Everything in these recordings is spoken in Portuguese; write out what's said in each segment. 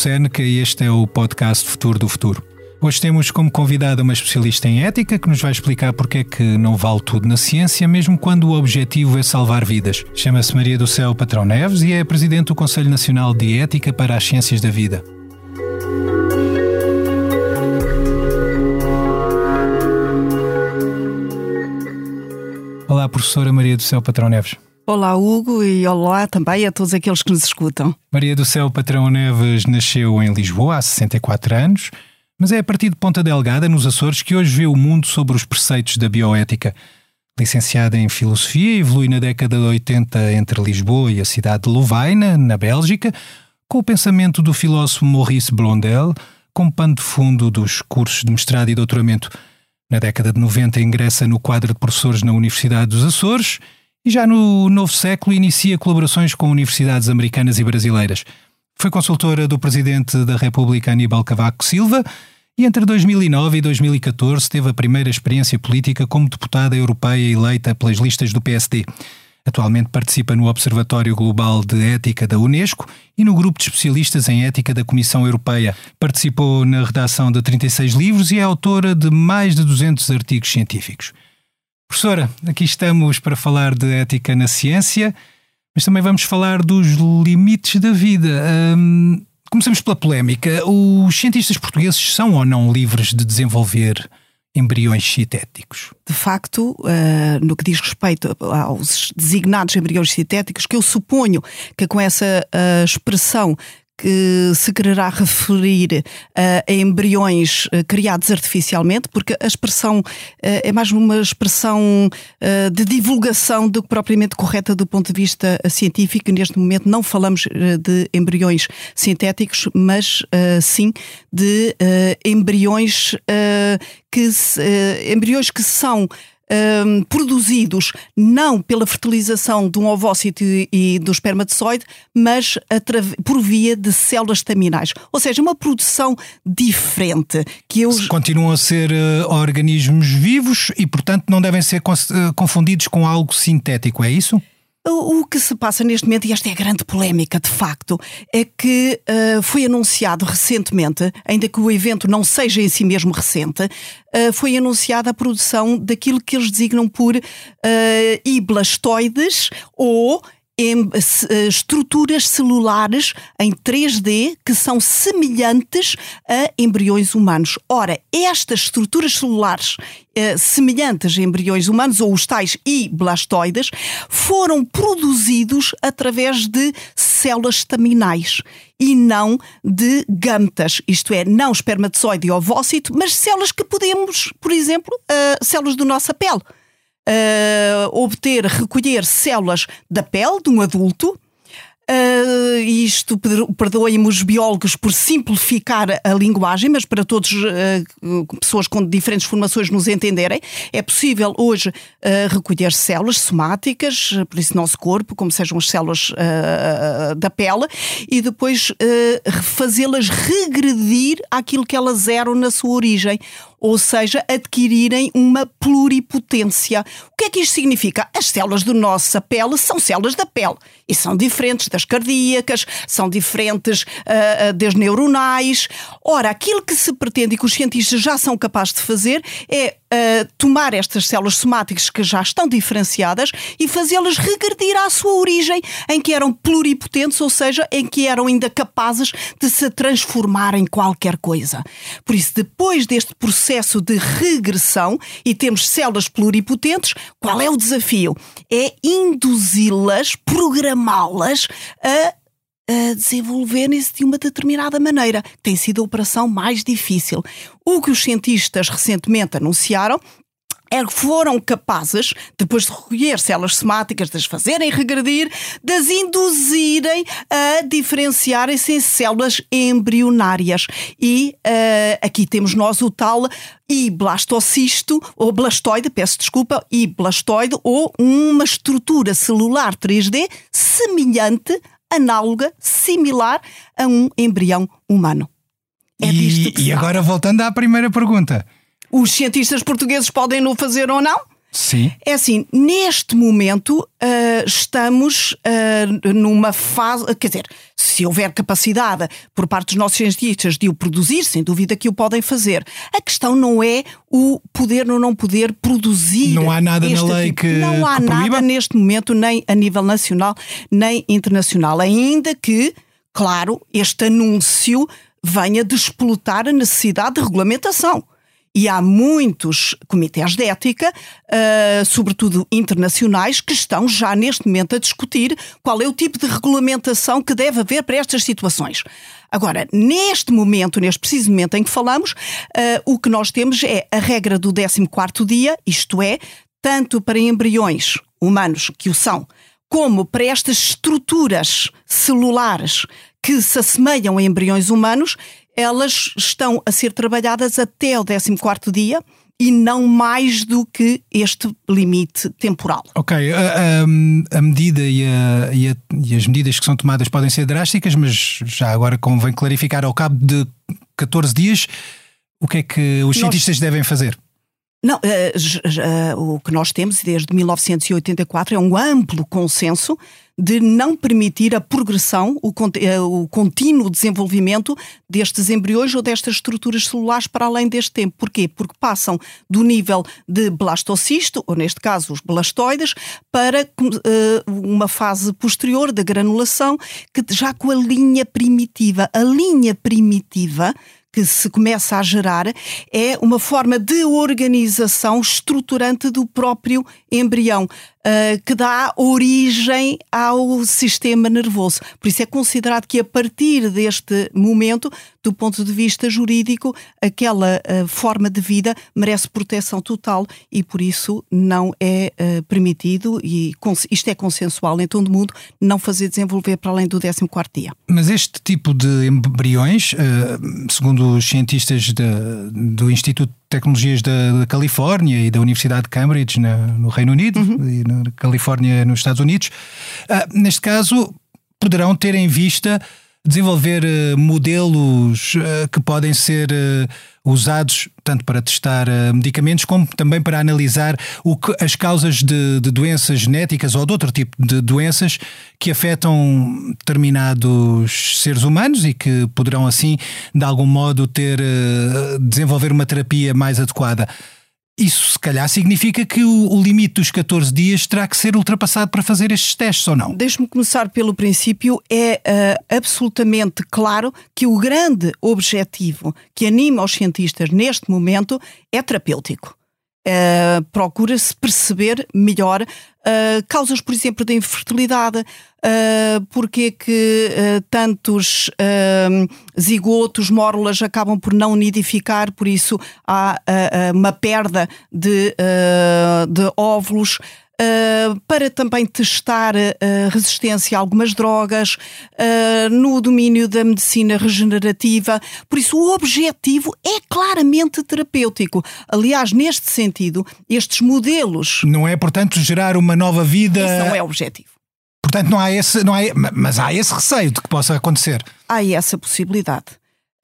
Seneca e este é o podcast Futuro do Futuro. Hoje temos como convidada uma especialista em ética que nos vai explicar porque é que não vale tudo na ciência, mesmo quando o objetivo é salvar vidas. Chama-se Maria do Céu Patrão Neves e é presidente do Conselho Nacional de Ética para as Ciências da Vida. Olá, professora Maria do Céu Patrão Neves. Olá, Hugo, e olá também a todos aqueles que nos escutam. Maria do Céu Patrão Neves nasceu em Lisboa há 64 anos, mas é a partir de Ponta Delgada, nos Açores, que hoje vê o mundo sobre os preceitos da bioética. Licenciada em Filosofia, evolui na década de 80 entre Lisboa e a cidade de Louvaina, na Bélgica, com o pensamento do filósofo Maurice Blondel como pano de fundo dos cursos de mestrado e doutoramento. Na década de 90 ingressa no quadro de professores na Universidade dos Açores e já no novo século inicia colaborações com universidades americanas e brasileiras. Foi consultora do presidente da República Aníbal Cavaco Silva e entre 2009 e 2014 teve a primeira experiência política como deputada europeia eleita pelas listas do PSD. Atualmente participa no Observatório Global de Ética da Unesco e no grupo de especialistas em ética da Comissão Europeia. Participou na redação de 36 livros e é autora de mais de 200 artigos científicos. Professora, aqui estamos para falar de ética na ciência, mas também vamos falar dos limites da vida. Hum, começamos pela polémica. Os cientistas portugueses são ou não livres de desenvolver embriões sintéticos? De facto, uh, no que diz respeito aos designados embriões sintéticos, que eu suponho que com essa uh, expressão que se quererá referir uh, a embriões uh, criados artificialmente, porque a expressão uh, é mais uma expressão de divulgação do que propriamente correta do ponto de vista científico. Neste momento não falamos de embriões sintéticos, mas sim de embriões que embriões que são um, produzidos não pela fertilização de um ovócito e do espermatozoide, mas por via de células estaminais. Ou seja, uma produção diferente. que eu... Continuam a ser uh, organismos vivos e, portanto, não devem ser uh, confundidos com algo sintético, é isso? O que se passa neste momento, e esta é a grande polémica de facto, é que uh, foi anunciado recentemente, ainda que o evento não seja em si mesmo recente, uh, foi anunciada a produção daquilo que eles designam por uh, iblastoides ou eh, estruturas celulares em 3D que são semelhantes a embriões humanos. Ora, estas estruturas celulares eh, semelhantes a embriões humanos, ou os tais iblastoides, foram produzidos através de células estaminais e não de gametas, isto é, não espermatozoide e ovócito, mas células que podemos, por exemplo, uh, células da nossa pele uh, obter, recolher células da pele de um adulto. Uh, isto, perdoem-me os biólogos por simplificar a linguagem, mas para todos, uh, pessoas com diferentes formações nos entenderem, é possível hoje uh, recolher células somáticas, por isso nosso corpo, como sejam as células da pele, e depois fazê-las regredir àquilo que elas eram na sua origem ou seja, adquirirem uma pluripotência. O que é que isto significa? As células da nossa pele são células da pele e são diferentes das cardíacas, são diferentes uh, das neuronais. Ora, aquilo que se pretende e que os cientistas já são capazes de fazer é uh, tomar estas células somáticas que já estão diferenciadas e fazê-las regredir à sua origem, em que eram pluripotentes, ou seja, em que eram ainda capazes de se transformar em qualquer coisa. Por isso, depois deste processo de regressão e temos células pluripotentes, qual é o desafio? É induzi-las, programá-las a a desenvolverem-se de uma determinada maneira. Tem sido a operação mais difícil. O que os cientistas recentemente anunciaram é que foram capazes, depois de recolher células somáticas, de as fazerem regredir, de as induzirem a diferenciarem-se em células embrionárias. E uh, aqui temos nós o tal e blastocisto, ou blastoide, peço desculpa, e blastoide, ou uma estrutura celular 3D semelhante análoga, similar a um embrião humano. É e, e agora voltando à primeira pergunta. Os cientistas portugueses podem no fazer ou não? Sim. É assim, neste momento uh, estamos uh, numa fase, quer dizer, se houver capacidade por parte dos nossos cientistas de o produzir, sem dúvida que o podem fazer. A questão não é o poder ou não poder produzir. Não há nada na lei tipo. que. Não há que nada proíba? neste momento, nem a nível nacional, nem internacional. Ainda que, claro, este anúncio venha despolutar a necessidade de regulamentação. E há muitos comitês de ética, uh, sobretudo internacionais, que estão já neste momento a discutir qual é o tipo de regulamentação que deve haver para estas situações. Agora, neste momento, neste preciso momento em que falamos, uh, o que nós temos é a regra do 14 dia, isto é, tanto para embriões humanos que o são, como para estas estruturas celulares que se assemelham a embriões humanos, elas estão a ser trabalhadas até o 14 dia e não mais do que este limite temporal. Ok, a, a, a medida e, a, e, e, as medidas que são tomadas podem ser drásticas, mas já agora convém clarificar ao cabo de 14 dias o que é que os cientistas Nós... devem fazer. Não, uh, uh, o que nós temos desde 1984 é um amplo consenso de não permitir a progressão, o, uh, o contínuo desenvolvimento destes embriões ou destas estruturas celulares para além deste tempo. Porquê? Porque passam do nível de blastocisto, ou neste caso os blastoides, para uma fase posterior da granulação, que já com a linha primitiva. A linha primitiva que se começa a gerar é uma forma de organização estruturante do próprio embrião. Uh, que dá origem ao sistema nervoso. Por isso é considerado que a partir deste momento, do ponto de vista jurídico, aquela uh, forma de vida merece proteção total e por isso não é uh, permitido, e isto é consensual em todo o mundo, não fazer desenvolver para além do 14 dia. Mas este tipo de embriões, segundo os cientistas de, do Instituto Tecnologias da, da, Califórnia e da Universidade de Cambridge na, no Reino Unido uhum. e na Califórnia nos Estados Unidos. Uh, neste caso, poderão ter em vista desenvolver uh, modelos uh, que podem ser usados tanto para testar medicamentos como também para analisar o que, as causas de, de, doenças genéticas ou de outro tipo de doenças que afetam determinados seres humanos e que poderão assim de algum modo ter desenvolver uma terapia mais adequada. Isso, se calhar, significa que o, o, limite dos 14 dias terá que ser ultrapassado para fazer estes testes, ou não? Deixe-me começar pelo princípio. É uh, absolutamente claro que o grande objetivo que anima os cientistas neste momento é terapêutico. Uh, Procura-se perceber melhor uh, causas, por exemplo, da infertilidade, uh, porque é que uh, tantos zigotos, mórulas acabam por não nidificar, por isso há uma perda de, de óvulos. Uh, para também testar uh, resistência a algumas drogas, uh, no domínio da medicina regenerativa. Por isso, o objetivo é claramente terapêutico. Aliás, neste sentido, estes modelos. Não é, portanto, gerar uma nova vida. Esse não é o objetivo. Portanto, não há esse, não há, mas há esse receio de que possa acontecer. Há essa possibilidade.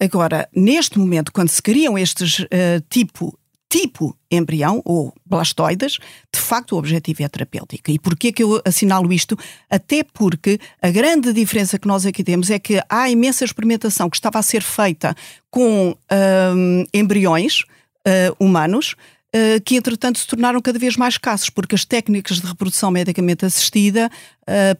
Agora, neste momento, quando se criam estes tipo tipo embrião ou blastoides, de facto o objetivo é terapêutico. E porquê que eu assinalo isto? Até porque a grande diferença que nós aqui temos é que há imensa experimentação que estava a ser feita com hum, embriões uh, humanos que entretanto se tornaram cada vez mais escassos, porque as técnicas de reprodução medicamente assistida,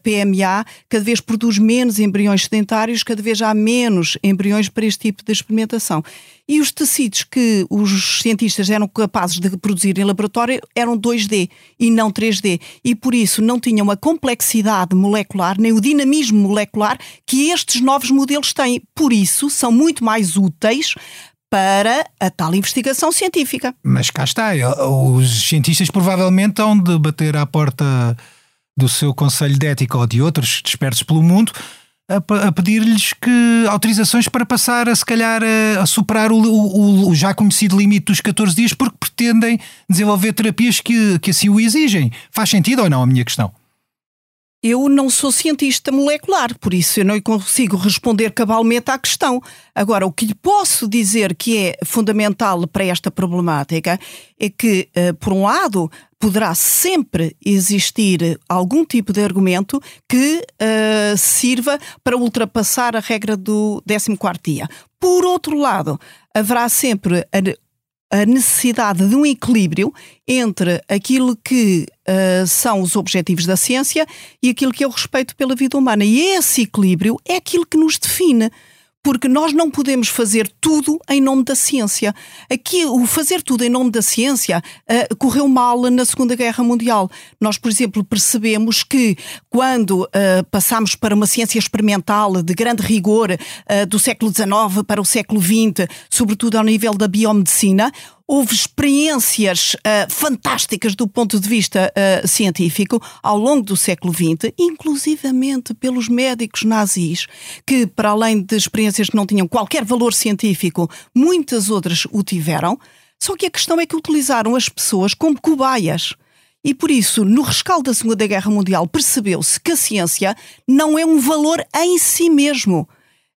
PMA, cada vez produz menos embriões sedentários, cada vez há menos embriões para este tipo de experimentação. E os tecidos que os cientistas eram capazes de produzir em laboratório eram 2D e não 3D. E por isso não tinham a complexidade molecular, nem o dinamismo molecular que estes novos modelos têm. Por isso são muito mais úteis para a tal investigação científica. Mas cá está, os cientistas provavelmente hão de bater à porta do seu Conselho de Ética ou de outros dispersos pelo mundo a, pedir-lhes que autorizações para passar a se calhar a, a superar o, o, o, já conhecido limite dos 14 dias porque pretendem desenvolver terapias que, que assim o exigem. Faz sentido ou não a minha questão? Eu não sou cientista molecular, por isso eu não consigo responder cabalmente à questão. Agora, o que lhe posso dizer que é fundamental para esta problemática é que, eh, por um lado, poderá sempre existir algum tipo de argumento que uh, sirva para ultrapassar a regra do 14 dia. Por outro lado, haverá sempre a, necessidade de um equilíbrio entre aquilo que uh, são os objetivos da ciência e aquilo que é o respeito pela vida humana. E esse equilíbrio é aquilo que nos define porque nós não podemos fazer tudo em nome da ciência. Aqui, o fazer tudo em nome da ciência uh, correu mal na Segunda Guerra Mundial. Nós, por exemplo, percebemos que quando uh, passamos para uma ciência experimental de grande rigor uh, do século XIX para o século XX, sobretudo ao nível da biomedicina, houve experiências uh, fantásticas do ponto de vista uh, científico ao longo do século XX, inclusivamente pelos médicos nazis, que, para além de experiências que não tinham qualquer valor científico, muitas outras o tiveram. Só que a questão é que utilizaram as pessoas como cobaias. E por isso, no rescaldo da Segunda Guerra Mundial, percebeu-se que a ciência não é um valor em si mesmo.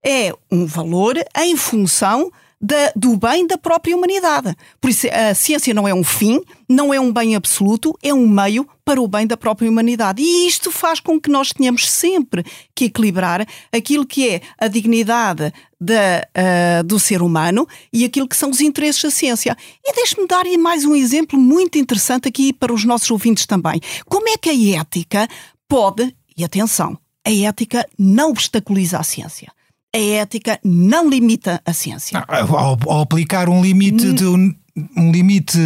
É um valor em função da, do bem da própria humanidade. Por isso, a ciência não é um fim, não é um bem absoluto, é um meio para o bem da própria humanidade. E isto faz com que nós tenhamos sempre que equilibrar aquilo que é a dignidade da, uh, do ser humano e aquilo que são os interesses da ciência. E deixe-me dar mais um exemplo muito interessante aqui para os nossos ouvintes também. Como é que a ética pode, e atenção, a ética não obstaculiza a ciência a ética não limita a ciência. Ah, ao, ao aplicar um limite de um, um limite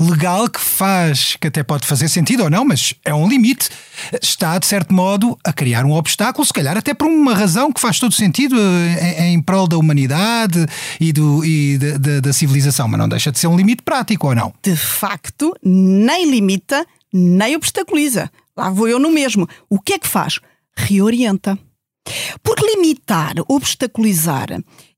legal que faz, que até pode fazer sentido ou não, mas é um limite, está, de certo modo, a criar um obstáculo, se calhar até por uma razão que faz todo sentido eh, em, em prol da humanidade e, do, e de, de, da civilização, mas não deixa de ser um limite prático ou não? De facto, nem limita, nem obstaculiza. Lá vou eu no mesmo. O que é que faz? Reorienta. Porque limitar, obstaculizar,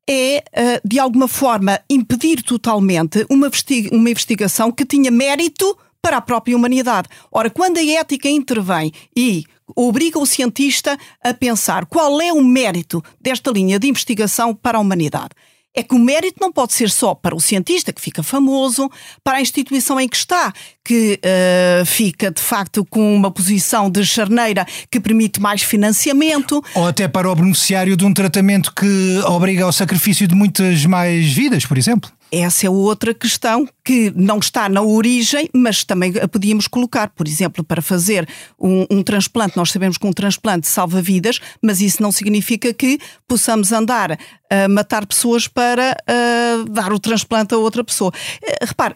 é, eh, de alguma forma, impedir totalmente uma, uma investigação que tinha mérito para a própria humanidade. Ora, quando a ética intervém e obriga o cientista a pensar qual é o mérito desta linha de investigação para a humanidade, é que o mérito não pode ser só para o cientista, que fica famoso, para a instituição em que está, que uh, fica de facto com uma posição de charneira que permite mais financiamento. Ou até para o beneficiário de um tratamento que obriga ao sacrifício de muitas mais vidas, por exemplo. Essa é outra questão que não está na origem, mas também a podíamos colocar. Por exemplo, para fazer um, um transplante, nós sabemos que um transplante salva vidas, mas isso não significa que possamos andar a matar pessoas para uh, dar o transplante a outra pessoa. Uh, repare.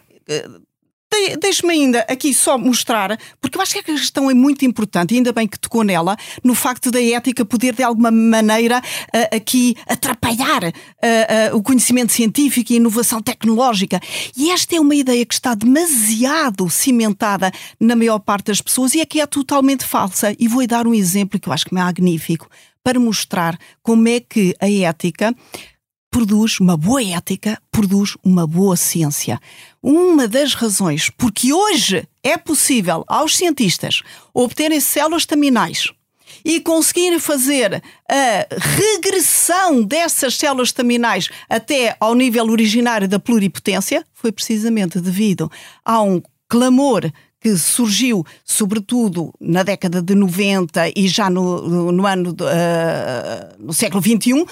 Deixe-me ainda aqui só mostrar, porque eu acho que a questão é muito importante, e ainda bem que tocou nela, no facto da ética poder de alguma maneira uh, aqui atrapalhar uh, uh, o conhecimento científico e a inovação tecnológica. E esta é uma ideia que está demasiado cimentada na maior parte das pessoas e é que é totalmente falsa. E vou dar um exemplo que eu acho que é magnífico para mostrar como é que a ética produz uma boa ética, produz uma boa ciência. Uma das razões porque hoje é possível aos cientistas obterem células staminais e conseguirem fazer a regressão dessas células staminais até ao nível originário da pluripotência foi precisamente devido a um clamor que surgiu, sobretudo na década de 90 e já no, no ano uh, no século XXI,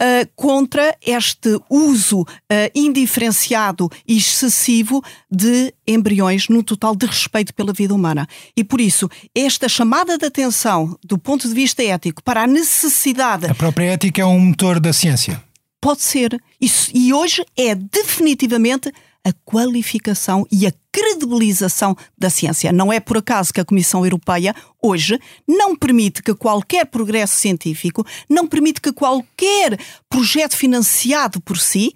Uh, contra este uso uh, indiferenciado e excessivo de embriões no total de respeito pela vida humana. E por isso, esta chamada de atenção do ponto de vista ético para a necessidade. A própria ética é um motor da ciência. Pode ser. Isso, e hoje é definitivamente a qualificação e a credibilização da ciência. Não é por acaso que a Comissão Europeia hoje não permite que qualquer progresso científico, não permite que qualquer projeto financiado por si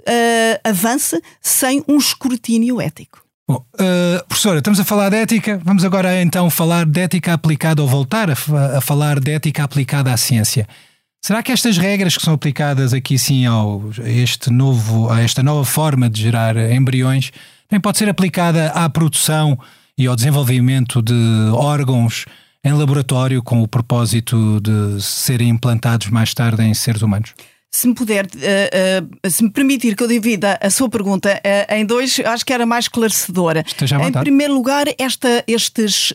uh, avance sem um escrutínio ético. Bom, uh, professora, estamos a falar de ética, vamos agora então falar de ética aplicada ou voltar a, a falar de ética aplicada à ciência. Será que estas regras que são aplicadas aqui sim ao, a, este novo, a esta nova forma de gerar embriões também pode ser aplicada à produção e ao desenvolvimento de órgãos em laboratório com o propósito de serem implantados mais tarde em seres humanos? se me puder, uh, uh, se me permitir que eu divida a sua pergunta uh, em dois, acho que era mais esclarecedora. Em primeiro lugar, esta, estes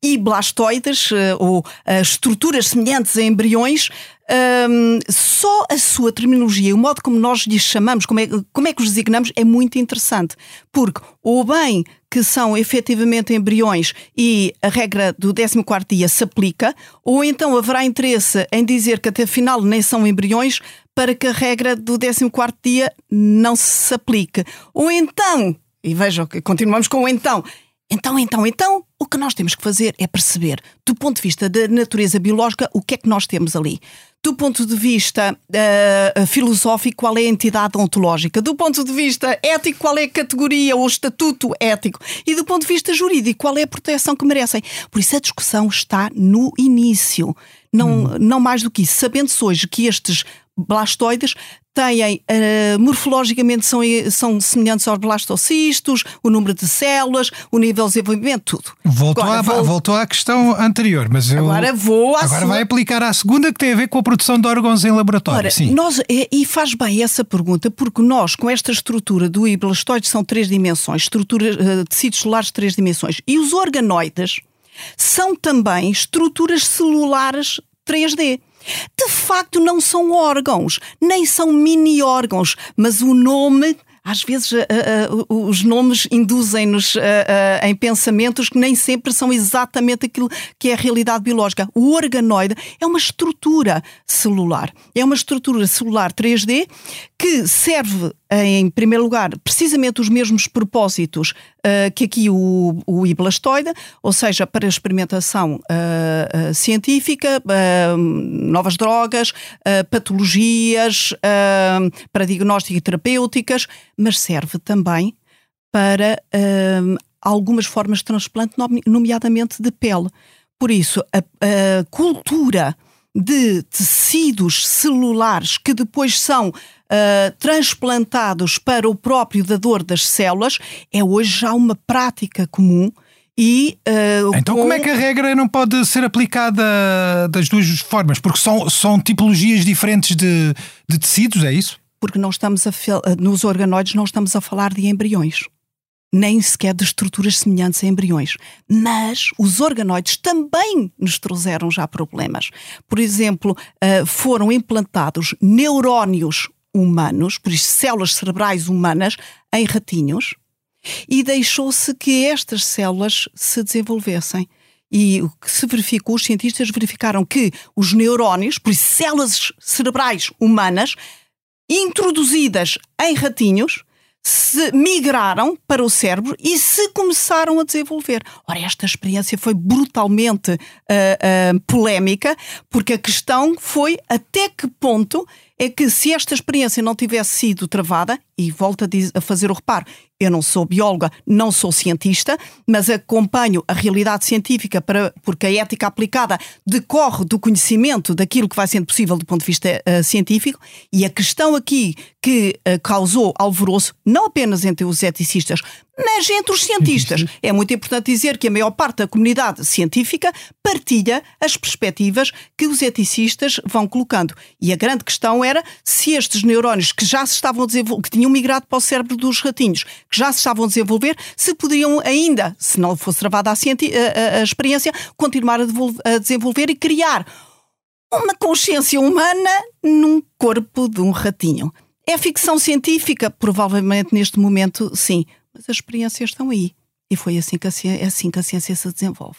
iblastoides, ou estruturas semelhantes a embriões, um, só a sua terminologia, o modo como nós lhes chamamos, como é, como é que os designamos, é muito interessante. Porque, ou bem que são efetivamente embriões e a regra do 14 dia se aplica, ou então haverá interesse em dizer que até afinal nem são embriões para que a regra do 14 dia não se aplique. Ou então, e vejam continuamos com o então, então, então, então, o que nós temos que fazer é perceber, do ponto de vista da natureza biológica, o que é que nós temos ali. Do ponto de vista uh, filosófico, qual é a entidade ontológica? Do ponto de vista ético, qual é a categoria ou estatuto ético? E do ponto de vista jurídico, qual é a proteção que merecem? Por isso a discussão está no início. Não, hum. não mais do que isso. Sabendo-se hoje que estes blastoides têm, uh, morfologicamente são, são semelhantes aos blastocistos, o número de células, o nível de desenvolvimento, tudo. Voltou, agora, à, vou... voltou à questão anterior, mas eu. Agora vou Agora sua... vai aplicar à segunda, que tem a ver com a produção de órgãos em laboratório. Ora, Sim. Nós, e, e faz bem essa pergunta, porque nós, com esta estrutura do blastoide, são três dimensões, estrutura, uh, tecidos celulares de três dimensões, e os organoides são também estruturas celulares 3D. De facto, não são órgãos, nem são mini-órgãos, mas o nome às vezes uh, uh, os nomes induzem-nos em pensamentos que nem sempre são exatamente aquilo que é a realidade biológica. O organoide é uma estrutura celular. É uma estrutura celular 3D que serve, em primeiro lugar, precisamente os mesmos propósitos que aqui o, o iblastoide, ou seja, para experimentação científica, novas drogas, patologias, para diagnóstico e terapêuticas, mas serve também para uh, algumas formas de transplante, nomeadamente de pele. Por isso, a, a, cultura de tecidos celulares que depois são uh, transplantados para o próprio dador das células é hoje já uma prática comum. E, uh, então, com... como é que a regra não pode ser aplicada das duas formas? Porque são, são tipologias diferentes de, de tecidos, é isso? porque não estamos a, nos organoides não estamos a falar de embriões, nem sequer de estruturas semelhantes a embriões. Mas os organoides também nos trouxeram já problemas. Por exemplo, eh, foram implantados neurónios humanos, por isso células cerebrais humanas, em ratinhos, e deixou-se que estas células se desenvolvessem. E o que se verificou, os cientistas verificaram que os neurónios, por isso células cerebrais humanas, introduzidas em ratinhos se migraram para o cérebro e se começaram a desenvolver. Ora, esta experiência foi brutalmente uh, uh, polémica, porque a questão foi até que ponto é que se esta experiência não tivesse sido travada, e volto a, fazer o reparo, eu não sou bióloga, não sou cientista, mas acompanho a realidade científica para, porque a ética aplicada decorre do conhecimento daquilo que vai sendo possível do ponto de vista uh, científico. E a questão aqui que uh, causou alvoroço, não apenas entre os eticistas, mas entre os cientistas. É muito importante dizer que a maior parte da comunidade científica partilha as perspectivas que os eticistas vão colocando. E a grande questão era se estes neurónios que já se estavam a desenvolver, que tinham migrado para o cérebro dos ratinhos, que já se estavam a desenvolver, se poderiam ainda, se não fosse travada a, a, a experiência, continuar a, a desenvolver e criar uma consciência humana num corpo de um ratinho. É ficção científica? Provavelmente neste momento, sim mas as experiências estão aí. E foi assim que a, ciência, é assim que a ciência se desenvolve.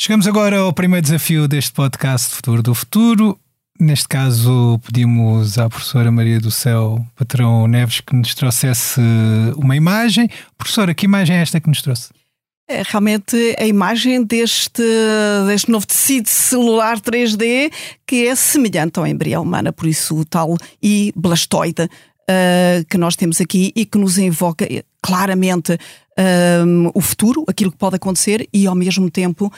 Chegamos agora ao primeiro desafio deste podcast Futuro do Futuro. Neste caso, pedimos à professora Maria do Céu Patrão Neves que nos trouxesse uma imagem. Professora, que imagem é esta que nos trouxe? É realmente a imagem deste, deste novo tecido celular 3D que é semelhante ao embrião humano, por isso o tal e blastoide uh, que nós temos aqui e que nos invoca eh, claramente um, o futuro, aquilo que pode acontecer e ao mesmo tempo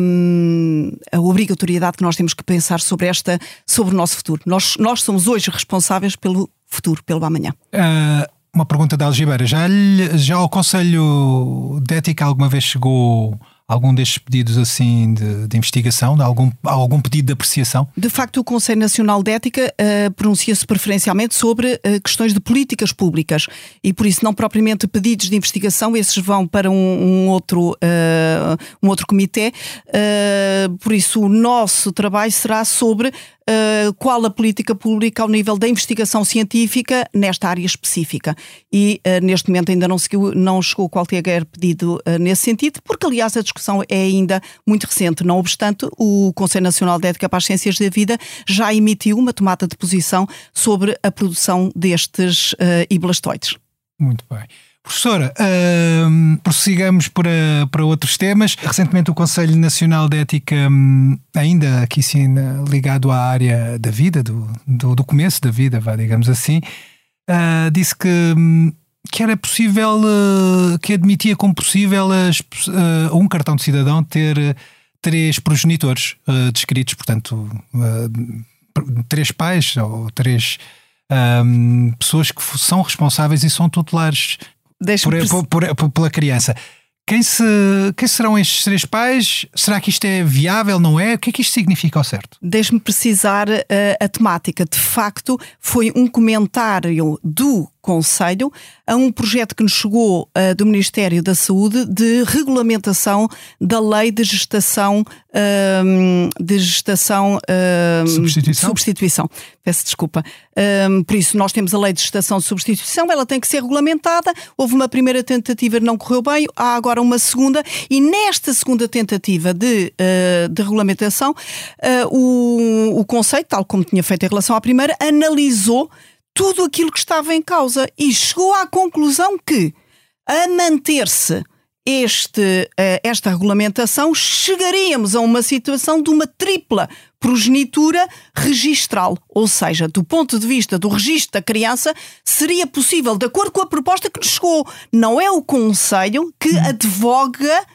um, a obrigatoriedade que nós temos que pensar sobre esta, sobre o nosso futuro. Nós, nós somos hoje responsáveis pelo futuro, pelo amanhã. Uh, uma pergunta da Algibeira. Já, já o Conselho de Ética alguma vez chegou algum destes pedidos assim de, de investigação, de algum, algum pedido de apreciação? De facto, o Conselho Nacional de Ética uh, pronuncia-se preferencialmente sobre uh, questões de políticas públicas e por isso não propriamente pedidos de investigação, esses vão para um, um outro, uh, um outro comitê. por isso, o nosso trabalho será sobre uh, qual a política pública ao nível da investigação científica nesta área específica. E uh, neste momento ainda não, seguiu, não chegou qualquer pedido uh, nesse sentido, porque aliás a discussão é ainda muito recente. Não obstante, o Conselho Nacional de Ética para as Ciências da Vida já emitiu uma tomada de posição sobre a produção destes uh, iblastoides. Muito bem. Professora, uh, prossigamos para, para outros temas. Recentemente o Conselho Nacional de Ética, um, ainda aqui sim ligado à área da vida, do, do, do começo da vida, vá, digamos assim, uh, disse que, um, que era possível, uh, que admitia como possível as, uh, um cartão de cidadão ter três progenitores descritos, portanto, três pais ou três. Um, pessoas que são responsáveis e são tutelares por, por, por, pela criança. Quem, se, quem serão estes três pais? Será que isto é viável, não é? O que é que isto significa ao certo? Deixe-me precisar uh, a temática. De facto, foi um comentário do Conselho a um projeto que nos chegou uh, do Ministério da Saúde de regulamentação da lei de gestação uh, de gestação uh, substituição? substituição. Peço desculpa. por isso, nós temos a lei de gestação de substituição, ela tem que ser regulamentada. Houve uma primeira tentativa, não correu bem, há agora uma segunda, e nesta segunda tentativa de, uh, de regulamentação, o, o Conselho, tal como tinha feito em relação à primeira, analisou tudo aquilo que estava em causa e chegou à conclusão que, a manter-se este, eh, esta regulamentação, chegaríamos a uma situação de uma tripla progenitura registral, ou seja, do ponto de vista do registro da criança, seria possível, de acordo com a proposta que nos chegou. Não é o Conselho que advoga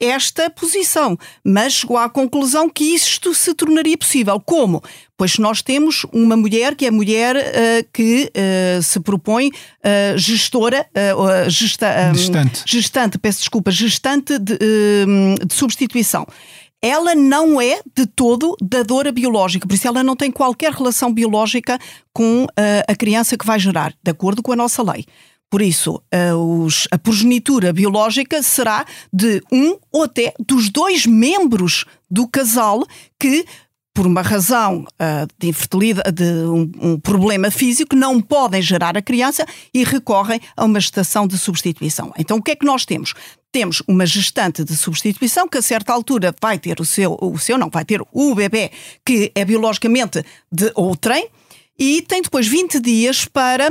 esta posição, mas chegou à conclusão que isto se tornaria possível. Como? Pois nós temos uma mulher que é mulher uh, que uh, se propõe uh, gestora, gesta, um, gestante. gestante, peço desculpa, gestante de, de substituição ela não é de todo dadora biológica, por isso ela não tem qualquer relação biológica com a criança que vai gerar, de acordo com a nossa lei. Por isso, a, os, a progenitura biológica será de um ou até dos dois membros do casal que por uma razão uh, de infertilidade, de um, um, problema físico, não podem gerar a criança e recorrem a uma gestação de substituição. Então, o que é que nós temos? Temos uma gestante de substituição que a certa altura vai ter o seu, o seu não, vai ter o bebê que é biologicamente de outrem e tem depois 20 dias para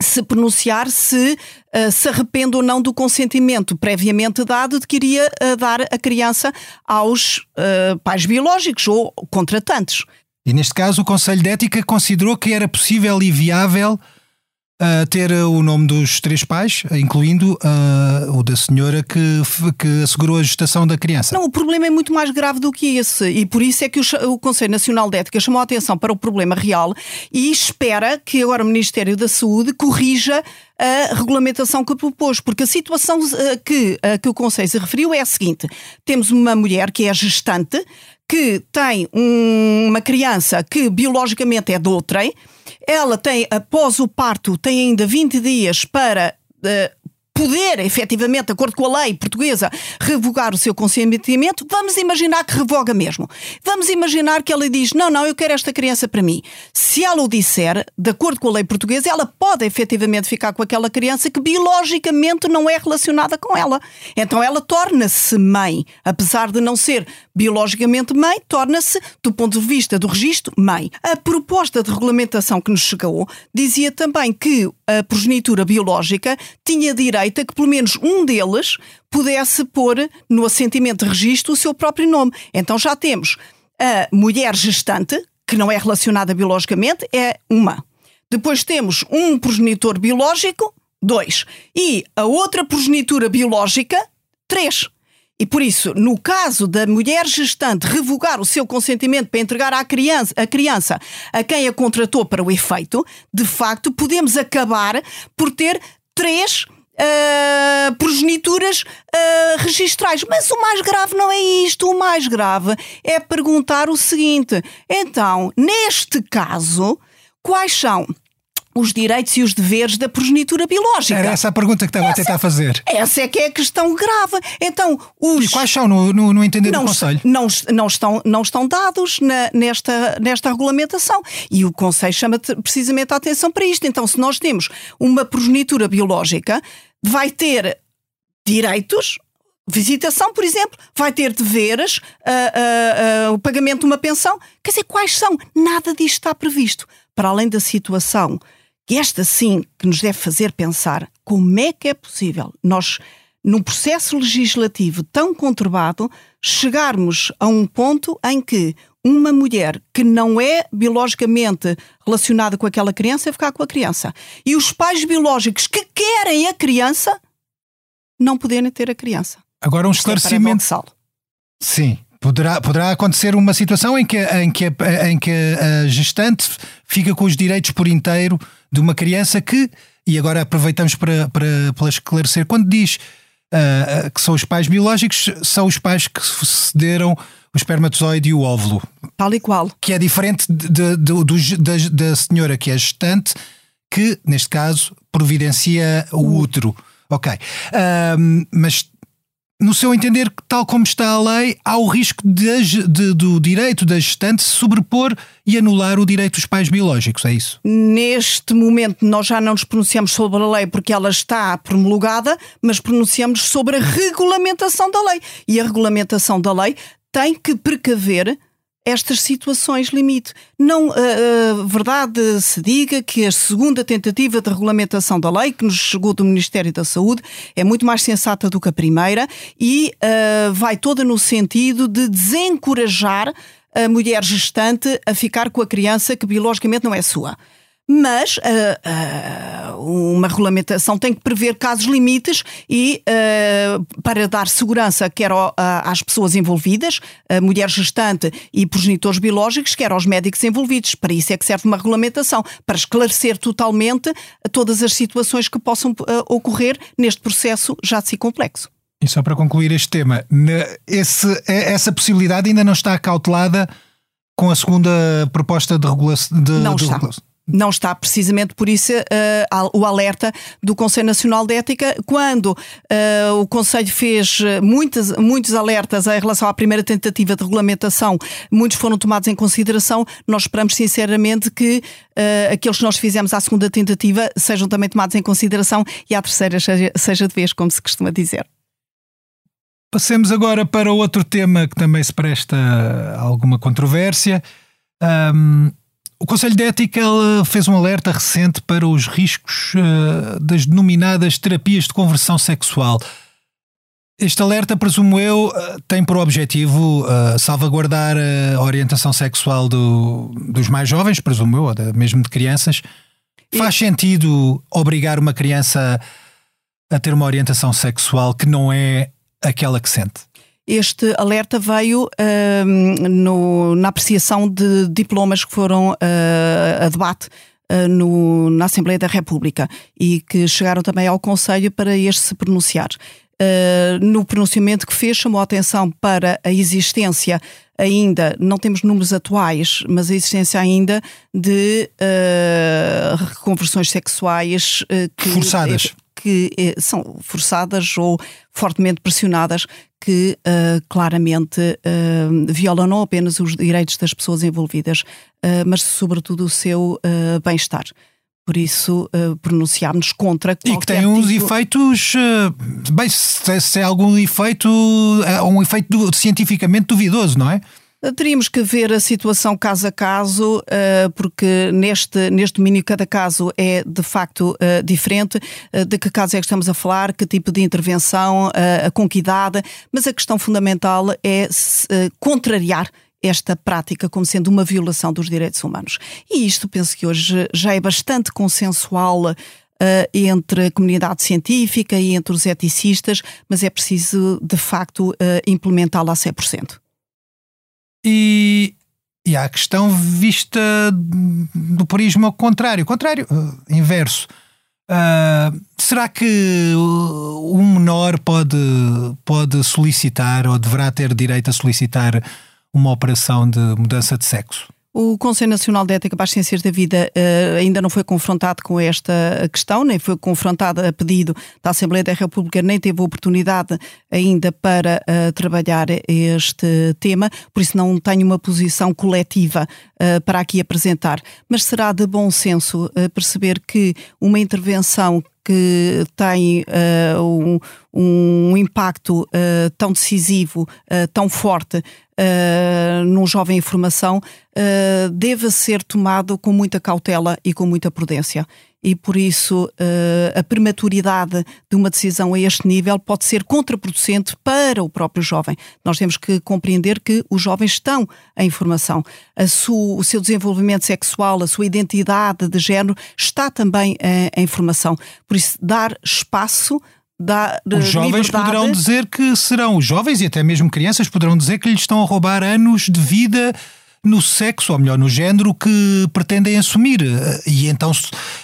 se pronunciar se uh, se arrepende ou não do consentimento previamente dado de que iria uh, dar a criança aos uh, pais biológicos ou contratantes. E neste caso, o Conselho de Ética considerou que era possível e viável a ter o nome dos três pais, incluindo uh, o da senhora que, que assegurou a gestação da criança. Não, o problema é muito mais grave do que esse e por isso é que o, o Conselho Nacional de Ética chamou a atenção para o problema real e espera que agora o Ministério da Saúde corrija a regulamentação que propôs, porque a situação uh, que, uh, que o Conselho se referiu é a seguinte: temos uma mulher que é gestante, que tem um, uma criança que biologicamente é de outrem, ela tem, após o parto, tem ainda 20 dias para uh, poder, efetivamente, de acordo com a lei portuguesa, revogar o seu consentimento, vamos imaginar que revoga mesmo. Vamos imaginar que ela diz: Não, não, eu quero esta criança para mim. Se ela o disser, de acordo com a lei portuguesa, ela pode efetivamente ficar com aquela criança que biologicamente não é relacionada com ela. Então ela torna-se mãe, apesar de não ser biologicamente mãe, torna-se, do ponto de vista do registro, mãe. A proposta de regulamentação que nos chegou dizia também que a progenitura biológica tinha direito a que pelo menos um deles pudesse pôr no assentimento de registro o seu próprio nome. Então já temos a mulher gestante, que não é relacionada biologicamente, é uma. Depois temos um progenitor biológico, dois. E a outra progenitura biológica, três. E por isso, no caso da mulher gestante revogar o seu consentimento para entregar à criança, a criança a quem a contratou para o efeito, de facto, podemos acabar por ter três uh, progenituras uh, registrais. Mas o mais grave não é isto. O mais grave é perguntar o seguinte: então, neste caso, quais são os direitos e os deveres da progenitura biológica. Era essa a pergunta que estava essa, a tentar fazer. Essa é que é a questão grave. Então, os... E quais são, no, no, no entender não, do Conselho? Não, não, estão, não estão dados na, nesta, nesta regulamentação. E o Conselho chama precisamente a atenção para isto. Então, se nós temos uma progenitura biológica, vai ter direitos, visitação, por exemplo, vai ter deveres, uh, uh, uh, o pagamento de uma pensão. Quer dizer, quais são? Nada disto está previsto. Para além da situação e esta sim que nos deve fazer pensar como é que é possível nós, num processo legislativo tão conturbado, chegarmos a um ponto em que uma mulher que não é biologicamente relacionada com aquela criança ficar com a criança. E os pais biológicos que querem a criança não poderem ter a criança. Agora um é esclarecimento. É Sim. Poderá, poderá acontecer uma situação em que, em, que, em que a gestante fica com os direitos por inteiro de uma criança que, e agora aproveitamos para, para, para esclarecer, quando diz uh, que são os pais biológicos, são os pais que cederam o espermatozoide e o óvulo. Tal e qual. Que é diferente de, de, de, da, da senhora que é gestante, que, neste caso, providencia o útero. Ok. Uh, mas no seu entender, tal como está a lei, há o risco de, de, do direito da gestante se sobrepor e anular o direito dos pais biológicos, é isso? Neste momento, nós já não nos pronunciamos sobre a lei porque ela está promulgada, mas pronunciamos sobre a regulamentação da lei. E a regulamentação da lei tem que precaver estas situações limite. Não, a, a verdade se diga que a segunda tentativa de regulamentação da lei, que nos chegou do Ministério da Saúde, é muito mais sensata do que a primeira e uh, vai toda no sentido de desencorajar a mulher gestante a ficar com a criança que biologicamente não é sua mas uh, uh, uma regulamentação tem que prever casos limites e uh, para dar segurança quer ao, às pessoas envolvidas, a mulher gestante e progenitores biológicos, quer aos médicos envolvidos. Para isso é que serve uma regulamentação, para esclarecer totalmente todas as situações que possam ocorrer neste processo já de si complexo. E só para concluir este tema, esse, essa possibilidade ainda não está acautelada com a segunda proposta de regulação. De, não de está. Regulação. Não está precisamente por isso uh, o alerta do Conselho Nacional de Ética, quando uh, o Conselho fez muitos, muitos alertas em relação à primeira tentativa de regulamentação, muitos foram tomados em consideração. Nós esperamos sinceramente que uh, aqueles que nós fizemos à segunda tentativa sejam também tomados em consideração e à terceira seja, seja de vez, como se costuma dizer. Passemos agora para outro tema que também se presta a alguma controvérsia. Um, o Conselho de Ética fez um alerta recente para os riscos uh, das denominadas terapias de conversão sexual. Este alerta, presumo eu, eh, tem por objetivo uh, salvaguardar a orientação sexual do, dos mais jovens, presumo eu, ou mesmo de crianças. E... Faz sentido obrigar uma criança a ter uma orientação sexual que não é aquela que sente? Este alerta veio uh, no, na apreciação de diplomas que foram uh, a debate uh, no, na Assembleia da República e que chegaram também ao Conselho para este se pronunciar. Uh, no pronunciamento que fez, chamou a atenção para a existência ainda, não temos números atuais, mas a existência ainda de uh, reconversões sexuais uh, que, forçadas. Que são forçadas ou fortemente pressionadas que uh, claramente uh, violam não apenas os direitos das pessoas envolvidas, uh, mas sobretudo o seu bem-estar. Por isso, pronunciarmos contra E que tem uns tipo... efeitos. bem, se, se é algum efeito. um efeito cientificamente duvidoso, não é? Teríamos que ver a situação caso a caso, eh, porque neste, neste domínio cada caso é de facto eh, diferente. Eh, de que caso é que estamos a falar, que tipo de intervenção, com que idade, mas a questão fundamental é contrariar esta prática como sendo uma violação dos direitos humanos. E isto penso que hoje já é bastante consensual. Entre a comunidade científica e entre os eticistas, mas é preciso, de facto, implementá-la a 100%. E, e há a questão vista do prisma contrário, contrário, uh, inverso. Uh, será que um menor pode, pode solicitar ou deverá ter direito a solicitar uma operação de mudança de sexo? O Conselho Nacional de Ética para as Ciências da Vida uh, ainda não foi confrontado com esta questão, nem foi confrontado a pedido da Assembleia da República, nem teve oportunidade ainda para uh, trabalhar este tema, por isso não tenho uma posição coletiva uh, para aqui apresentar. Mas será de bom senso perceber que uma intervenção que tem uh, um, um, impacto uh, tão decisivo, uh, tão forte num jovem em formação, deve ser tomado com muita cautela e com muita prudência e por isso uh, a prematuridade de uma decisão a este nível pode ser contraproducente para o próprio jovem. Nós temos que compreender que os jovens estão em formação. o seu desenvolvimento sexual, a sua identidade de género está também uh, em formação. Por isso, dar espaço da, os jovens liberdade. poderão dizer que serão os jovens e até mesmo crianças poderão dizer que lhes estão a roubar anos de vida no sexo, ou melhor, no género que pretendem assumir e então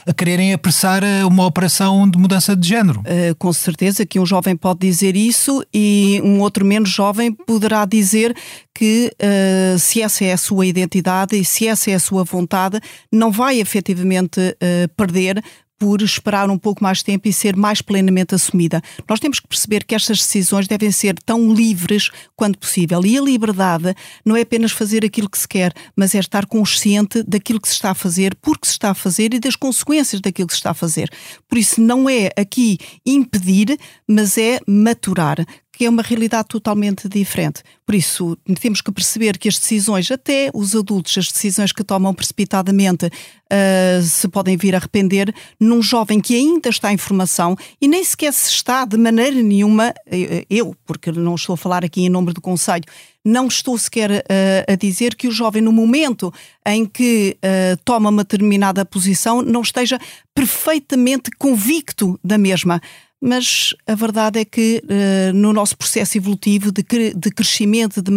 a quererem apressar eh, uma operação de mudança de género. Uh, com certeza que um jovem pode dizer isso e um outro menos jovem poderá dizer que uh, se essa é a sua identidade e se essa é a sua vontade, não vai efetivamente uh, perder por esperar um pouco mais tempo e ser mais plenamente assumida. Nós temos que perceber que estas decisões devem ser tão livres quanto possível. E a liberdade não é apenas fazer aquilo que se quer, mas é estar consciente daquilo que se está a fazer, porque se está a fazer e das consequências daquilo que se está a fazer. Por isso, não é aqui impedir, mas é maturar que é uma realidade totalmente diferente. Por isso, temos que perceber que as decisões, até os adultos, as decisões que tomam precipitadamente, uh, se podem vir a arrepender num jovem que ainda está em formação e nem sequer se está de maneira nenhuma, eh, eu, porque não estou a falar aqui em nome do Conselho, não estou sequer uh, a dizer que o jovem, no momento em que uh, toma uma determinada posição, não esteja perfeitamente convicto da mesma mas a verdade é que uh, no nosso processo evolutivo de, de crescimento, de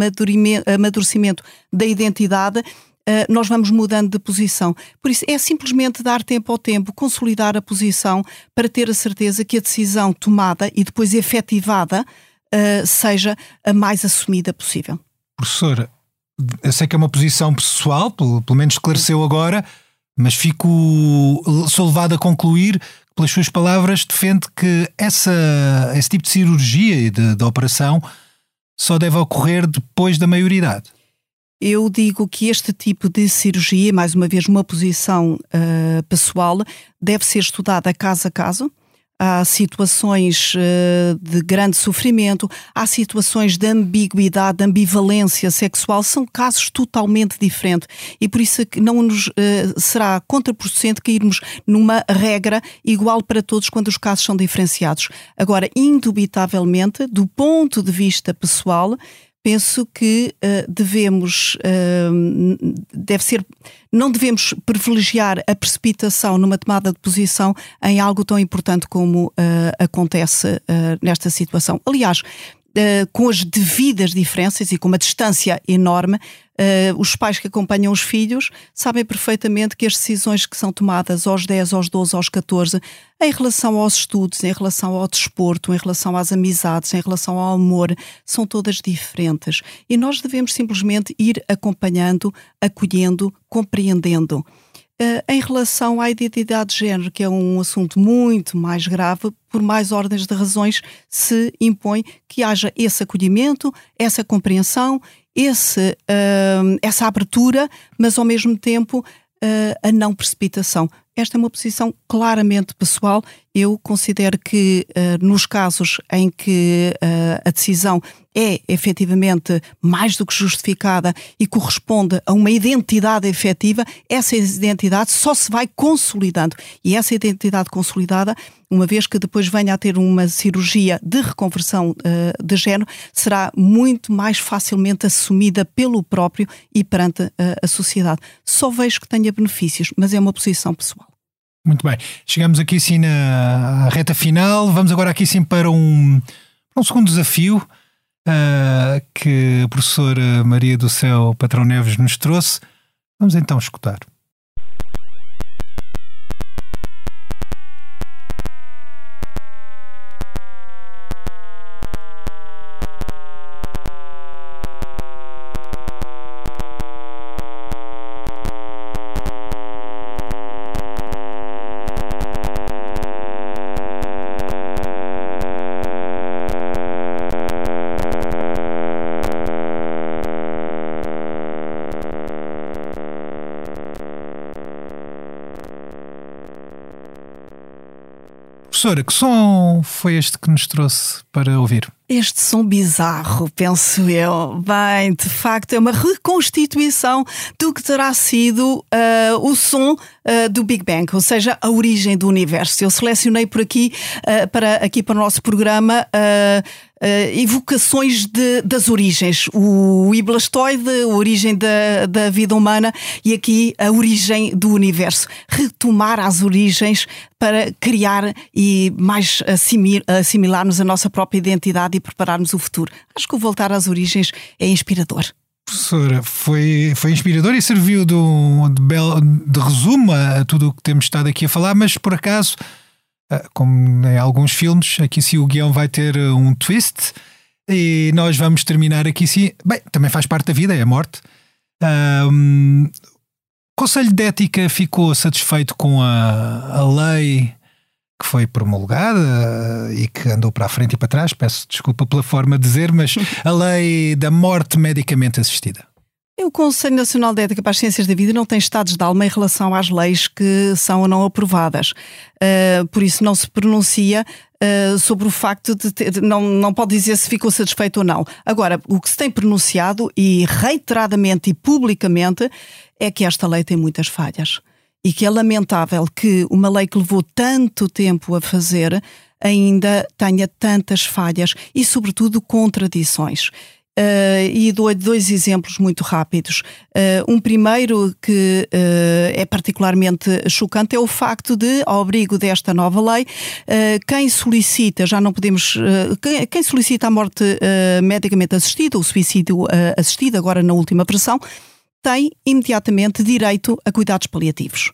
amadurecimento da identidade, Uh, nós vamos mudando de posição. Por isso, é simplesmente dar tempo ao tempo, consolidar a posição para ter a certeza que a decisão tomada e depois efetivada uh, seja a mais assumida possível. Professora, eu sei que é uma posição pessoal, pelo menos esclareceu agora, mas fico sou levado a concluir pelas suas palavras, defende que essa, esse tipo de cirurgia e de, de operação só deve ocorrer depois da maioridade. Eu digo que este tipo de cirurgia, mais uma vez uma posição uh, pessoal, deve ser estudada caso a caso, há situações eh, de grande sofrimento, há situações de ambiguidade, de ambivalência sexual, são casos totalmente diferentes e por isso é não nos eh, será contraproducente cairmos numa regra igual para todos quando os casos são diferenciados. Agora, indubitavelmente, do ponto de vista pessoal, penso que uh, devemos uh, deve ser não devemos privilegiar a precipitação numa tomada de posição em algo tão importante como uh, acontece nesta situação. Aliás, com as devidas diferenças e com uma distância enorme, Uh, os pais que acompanham os filhos sabem perfeitamente que as decisões que são tomadas aos 10, aos 12, aos 14, em relação aos estudos, em relação ao desporto, em relação às amizades, em relação ao amor, são todas diferentes. E nós devemos simplesmente ir acompanhando, acolhendo, compreendendo. Uh, em relação à identidade de género, que é um assunto muito mais grave, por mais ordens de razões se impõe que haja esse acolhimento, essa compreensão, esse, uh, essa abertura, mas ao mesmo tempo uh, a não precipitação. Esta é uma posição claramente pessoal. Eu considero que uh, nos casos em que uh, a decisão é efetivamente mais do que justificada e corresponde a uma identidade efetiva, essa identidade só se vai consolidando. E essa identidade consolidada, uma vez que depois venha a ter uma cirurgia de reconversão uh, de género, será muito mais facilmente assumida pelo próprio e perante a sociedade. Só vejo que tenha benefícios, mas é uma posição pessoal. Muito bem. Chegamos aqui sim na reta final. Vamos agora aqui sim para um, um segundo desafio uh, que a professora Maria do Céu Patrão Neves nos trouxe. Vamos então escutar. Professora, que som foi este que nos trouxe para ouvir? Este som bizarro, penso eu. Bem, de facto, é uma reconstituição do que terá sido uh, o som uh, do Big Bang, ou seja, a origem do universo. Eu selecionei por aqui, uh, para, aqui para o nosso programa, Uh, evocações de, das origens. O Iblastoide, a origem da, da vida humana, e aqui a origem do universo. Retomar as origens para criar e mais assimilarmos a nossa própria identidade e prepararmos o futuro. Acho que o voltar às origens é inspirador. Professora, foi, foi inspirador e serviu de, de, bel, de resumo a tudo o que temos estado aqui a falar, mas por acaso ah, como em alguns filmes, aqui sim o guião vai ter um twist e nós vamos terminar aqui sim. Bem, também faz parte da vida, é a morte. Um, o Conselho de Ética ficou satisfeito com a, a lei que foi promulgada ah, e que andou para a frente e para trás. Peço desculpa pela forma de dizer, mas a lei da morte medicamente assistida. O Conselho Nacional de Ética para as Ciências da Vida não tem estados de alma em relação às leis que são ou não aprovadas. Uh, por isso não se pronuncia uh, sobre o facto de ter, não, não pode dizer se ficou satisfeito ou não. Agora, o que se tem pronunciado e reiteradamente e publicamente é que esta lei tem muitas falhas. E que é lamentável que uma lei que levou tanto tempo a fazer ainda tenha tantas falhas e, sobretudo, contradições. Uh, e dou dois exemplos muito rápidos. Uh, um primeiro que uh, é particularmente chocante é o facto de, ao abrigo desta nova lei, quem solicita, já não podemos, quem, quem, solicita a morte medicamente assistida, o suicídio assistido, agora na última versão, tem imediatamente direito a cuidados paliativos.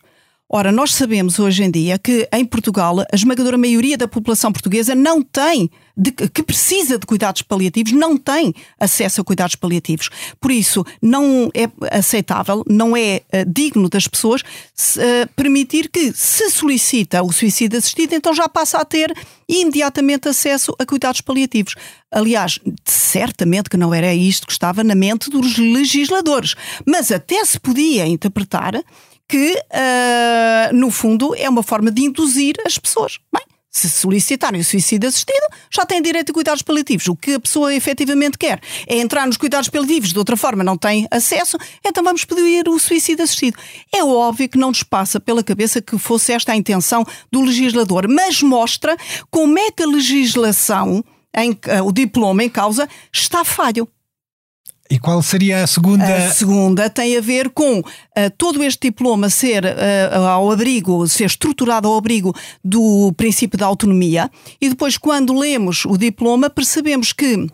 Ora, nós sabemos hoje em dia que em Portugal a esmagadora maioria da população portuguesa não tem, de, que precisa de cuidados paliativos, não tem acesso a cuidados paliativos. Por isso, não é aceitável, não é uh, digno das pessoas uh, permitir que, se solicita o suicídio assistido, então já passa a ter imediatamente acesso a cuidados paliativos. Aliás, certamente que não era isto que estava na mente dos legisladores, mas até se podia interpretar que, uh, no fundo, é uma forma de induzir as pessoas. Bem, se solicitarem o suicídio assistido, já têm direito a cuidados paliativos. O que a pessoa efetivamente quer é entrar nos cuidados paliativos, de outra forma não tem acesso, então vamos pedir o suicídio assistido. É óbvio que não nos passa pela cabeça que fosse esta a intenção do legislador, mas mostra como é que a legislação, em, o diploma em causa, está falho. E qual seria a segunda? A segunda tem a ver com uh, todo este diploma ser uh, ao abrigo, ser estruturado ao abrigo do princípio da autonomia, e depois, quando lemos o diploma, percebemos que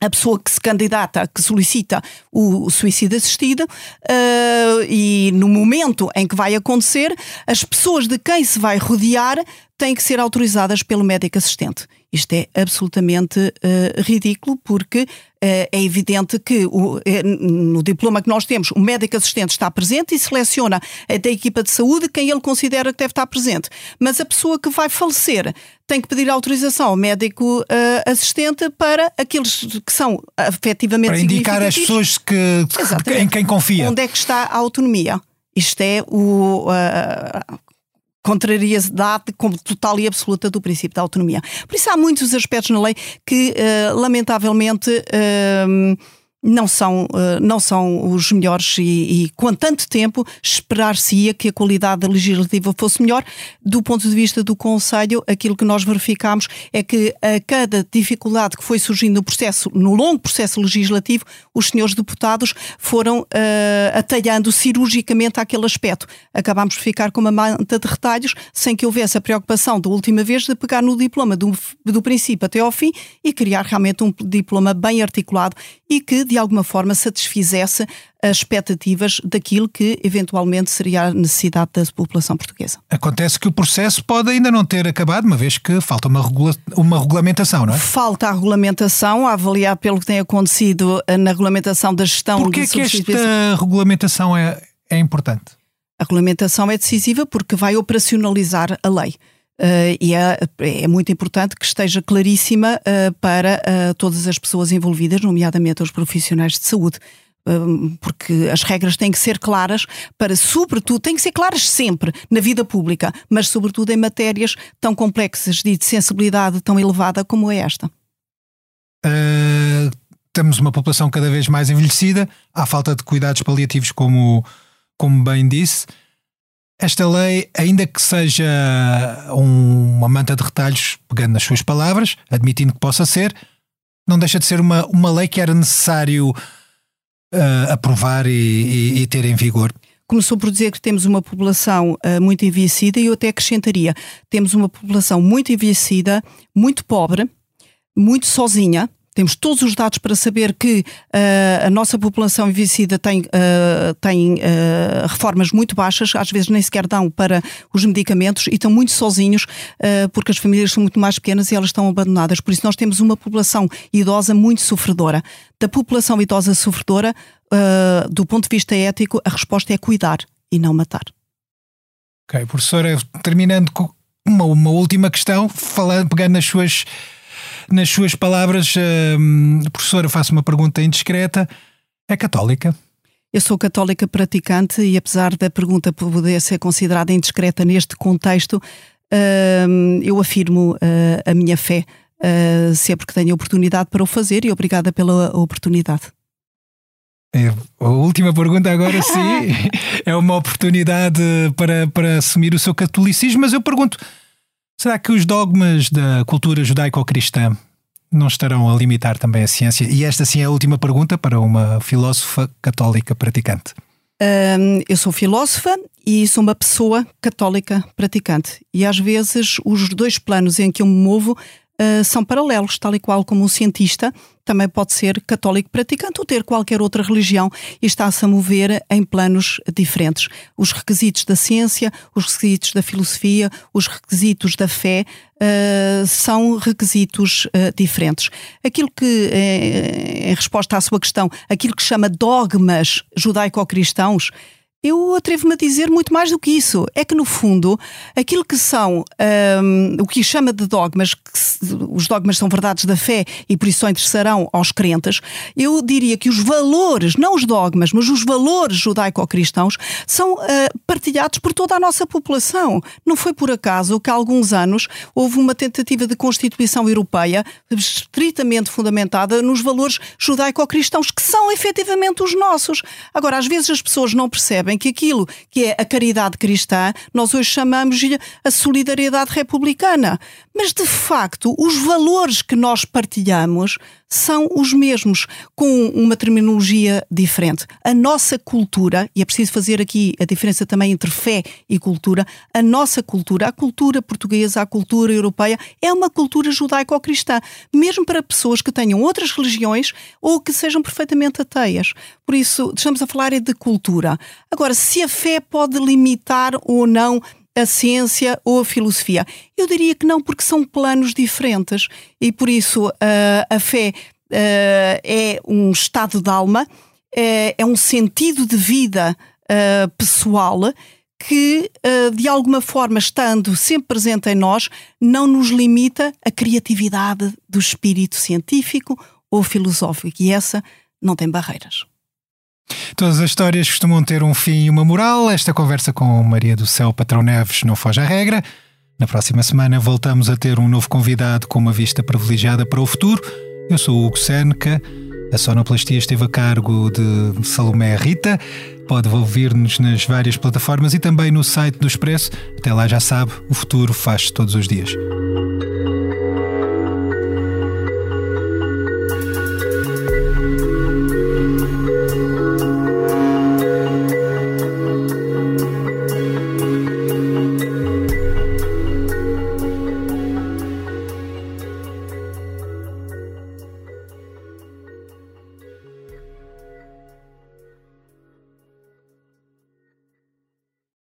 a pessoa que se candidata, que solicita o suicídio assistido, uh, e no momento em que vai acontecer, as pessoas de quem se vai rodear têm que ser autorizadas pelo médico assistente. Isto é absolutamente uh, ridículo, porque uh, é evidente que o, é, no diploma que nós temos, o médico assistente está presente e seleciona da equipa de saúde quem ele considera que deve estar presente. Mas a pessoa que vai falecer tem que pedir autorização ao médico uh, assistente para aqueles que são efetivamente Para indicar as pessoas que, em quem confia. Onde é que está a autonomia? Isto é o, contrariedade como total e absoluta do princípio da autonomia. Por isso há muitos aspectos na lei que, uh, lamentavelmente, uh, não são, eh, não são os melhores e, e com tanto tempo esperar-se-ia que a qualidade legislativa fosse melhor. Do ponto de vista do Conselho, aquilo que nós verificamos é que a cada dificuldade que foi surgindo no processo, no longo processo legislativo, os senhores deputados foram uh, atalhando cirurgicamente aquele aspecto. Acabámos de ficar com uma manta de retalhos sem que houvesse a preocupação da última vez de pegar no diploma do, do princípio até ao fim e criar realmente um diploma bem articulado e que de alguma forma satisfizesse as expectativas daquilo que eventualmente seria a necessidade da população portuguesa. Acontece que o processo pode ainda não ter acabado, uma vez que falta uma, regula uma regulamentação, não é? Falta a regulamentação, a avaliar pelo que tem acontecido na regulamentação da gestão Porquê de que esta regulamentação é, é importante? A regulamentação é decisiva porque vai operacionalizar a lei. Uh, e é, é, muito importante que esteja claríssima uh, para uh, todas as pessoas envolvidas, nomeadamente os profissionais de saúde. hum, porque as regras têm que ser claras para, sobretudo, têm que ser claras sempre na vida pública, mas sobretudo em matérias tão complexas e de sensibilidade tão elevada como é esta. Temos uma população cada vez mais envelhecida, há falta de cuidados paliativos, como, como bem disse. Esta lei, ainda que seja um, uma manta de retalhos, pegando nas suas palavras, admitindo que possa ser, não deixa de ser uma, uma lei que era necessário uh, aprovar e, e, e, ter em vigor. Começou por dizer que temos uma população uh, muito envelhecida e eu até acrescentaria: temos uma população muito envelhecida, muito pobre, muito sozinha temos todos os dados para saber que uh, a nossa população envelhecida tem, uh, tem uh, reformas muito baixas, às vezes nem sequer dão para os medicamentos e estão muito sozinhos porque as famílias são muito mais pequenas e elas estão abandonadas. Por isso, nós temos uma população idosa muito sofredora. Da população idosa sofredora, do ponto de vista ético, a resposta é cuidar e não matar. Ok, professora, terminando com uma, uma última questão, falando, pegando nas suas nas suas palavras, uh, professora, faço uma pergunta indiscreta. É católica? Eu sou católica praticante e, apesar da pergunta poder ser considerada indiscreta neste contexto, uh, eu afirmo uh, a minha fé uh, sempre que tenho oportunidade para o fazer e obrigada pela oportunidade. É, a última pergunta agora sim é uma oportunidade para, para assumir o seu catolicismo, mas eu pergunto: Será que os dogmas da cultura judaico-cristã não estarão a limitar também a ciência? E esta sim é a última pergunta para uma filósofa católica praticante. Um, eu sou filósofa e sou uma pessoa católica praticante. E às vezes os dois planos em que eu me movo uh, são paralelos, tal e qual como um cientista também pode ser católico praticante ou ter qualquer outra religião e está-se a mover em planos diferentes. Os requisitos da ciência, os requisitos da filosofia, os requisitos da fé uh, são requisitos uh, diferentes. Aquilo que, em resposta à sua questão, aquilo que chama dogmas judaico-cristãos, eu atrevo-me a dizer muito mais do que isso. É que, no fundo, aquilo que são um, o que chama de dogmas, os dogmas são verdades da fé e por isso só interessarão aos crentes, eu diria que os valores, não os dogmas, mas os valores judaico-cristãos são uh, partilhados por toda a nossa população. Não foi por acaso que há alguns anos houve uma tentativa de Constituição Europeia estritamente fundamentada nos valores judaico-cristãos, que são efetivamente os nossos. Agora, às vezes as pessoas não percebem que aquilo que é a caridade cristã, nós hoje chamamos-lhe a solidariedade republicana. Mas, de facto, os valores que nós partilhamos são os mesmos, com uma terminologia diferente. A nossa cultura, e é preciso fazer aqui a diferença também entre fé e cultura, a nossa cultura, a cultura portuguesa, a cultura europeia, é uma cultura judaico-cristã, mesmo para pessoas que tenham outras religiões ou que sejam perfeitamente ateias. Por isso, estamos a falar é de cultura. Agora, se a fé pode limitar ou não a ciência ou a filosofia? Eu diria que não, porque são planos diferentes e por isso uh, a fé uh, é um estado de alma, é, é um sentido de vida uh, pessoal que, de alguma forma, estando sempre presente em nós, não nos limita a criatividade do espírito científico ou filosófico. E essa não tem barreiras. Todas as histórias costumam ter um fim e uma moral. Esta conversa com Maria do Céu Patrão Neves não foge à regra. Na próxima semana voltamos a ter um novo convidado com uma vista privilegiada para o futuro. Eu sou o Hugo Seneca. A sonoplastia esteve a cargo de Salomé Rita. Pode ouvir-nos nas várias plataformas e também no site do Expresso. Até lá já sabe, o futuro faz todos os dias.